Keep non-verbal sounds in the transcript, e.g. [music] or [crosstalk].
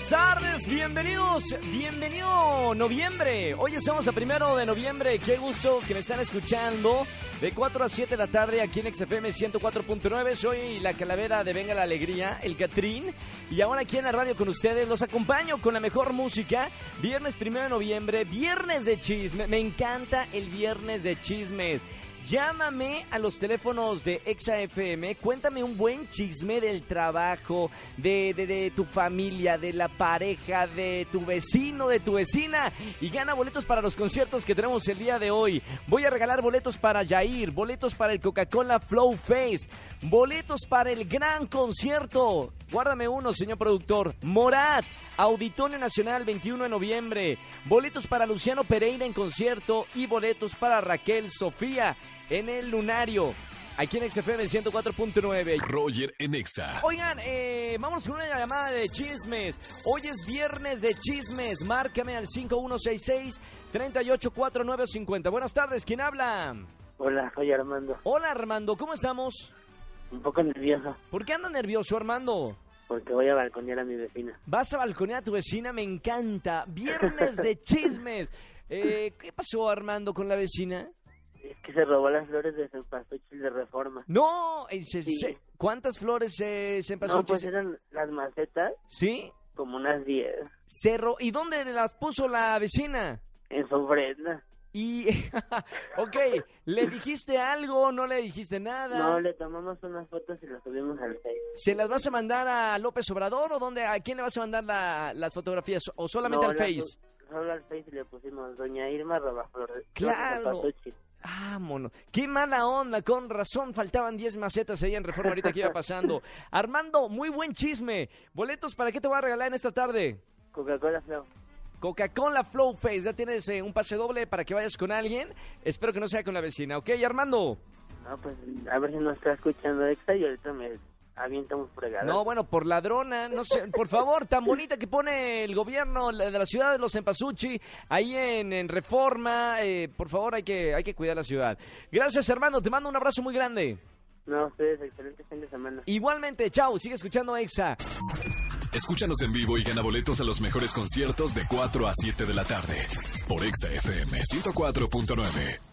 Buenas tardes, bienvenidos, bienvenido noviembre. Hoy estamos a primero de noviembre. Qué gusto que me están escuchando de 4 a 7 de la tarde aquí en XFM 104.9. Soy la calavera de Venga la Alegría, el Catrín. Y ahora aquí en la radio con ustedes los acompaño con la mejor música. Viernes primero de noviembre, viernes de chisme. Me encanta el viernes de chismes. Llámame a los teléfonos de ExaFM, cuéntame un buen chisme del trabajo, de, de, de, tu familia, de la pareja, de tu vecino, de tu vecina y gana boletos para los conciertos que tenemos el día de hoy. Voy a regalar boletos para Jair, boletos para el Coca-Cola Flow Face, boletos para el gran concierto. Guárdame uno, señor productor. Morat, Auditorio Nacional 21 de noviembre. Boletos para Luciano Pereira en concierto y boletos para Raquel Sofía en el Lunario. Aquí en XFM 104.9. Roger en Exa. Oigan, eh, vamos con una llamada de chismes. Hoy es viernes de chismes. Márcame al 5166-384950. Buenas tardes, ¿quién habla? Hola, soy Armando. Hola Armando, ¿cómo estamos? Un poco nervioso ¿Por qué anda nervioso Armando? porque voy a balconear a mi vecina. Vas a balconear a tu vecina, me encanta. Viernes de [laughs] chismes. Eh, ¿Qué pasó Armando con la vecina? Es que se robó las flores de cempasúchil de reforma. No, se- Sí. se- ¿cuántas flores se empezó No, pues eran las macetas, ¿Sí? como unas 10, Cerro. ¿Y dónde las puso la vecina? en su ofrenda. Y, [laughs] ok, ¿le dijiste algo? ¿No le dijiste nada? No, le tomamos unas fotos y las subimos al Face. ¿Se las vas a mandar a López Obrador o dónde? ¿A quién le vas a mandar la- las fotografías? ¿O solamente No, al Face? Solo al Face y le pusimos Doña Irma roba flores. Claro. cempasúchil. Ah, mono. Qué mala onda, con razón. Faltaban 10 macetas ahí en Reforma ahorita que iba pasando. [laughs] Armando, muy buen chisme. ¿Boletos para qué te voy a regalar en esta tarde? Coca-Cola Flow. Coca-Cola Flow Face. Ya tienes eh, un pase doble para que vayas con alguien. Espero que no sea con la vecina, ¿ok, Armando? No, pues a ver si nos está escuchando Exa y ahorita me No, bueno, por ladrona, no sé, por favor, tan bonita que pone el gobierno de la ciudad de los Empasuchi, ahí en, en Reforma, eh, por favor, hay que, hay que cuidar la ciudad. Gracias, hermano, te mando un abrazo muy grande. No, ustedes, excelente fin de semana. Igualmente, chao, sigue escuchando Exa. Escúchanos en vivo y gana boletos a los mejores conciertos de 4 a 7 de la tarde por Exa FM 104.9.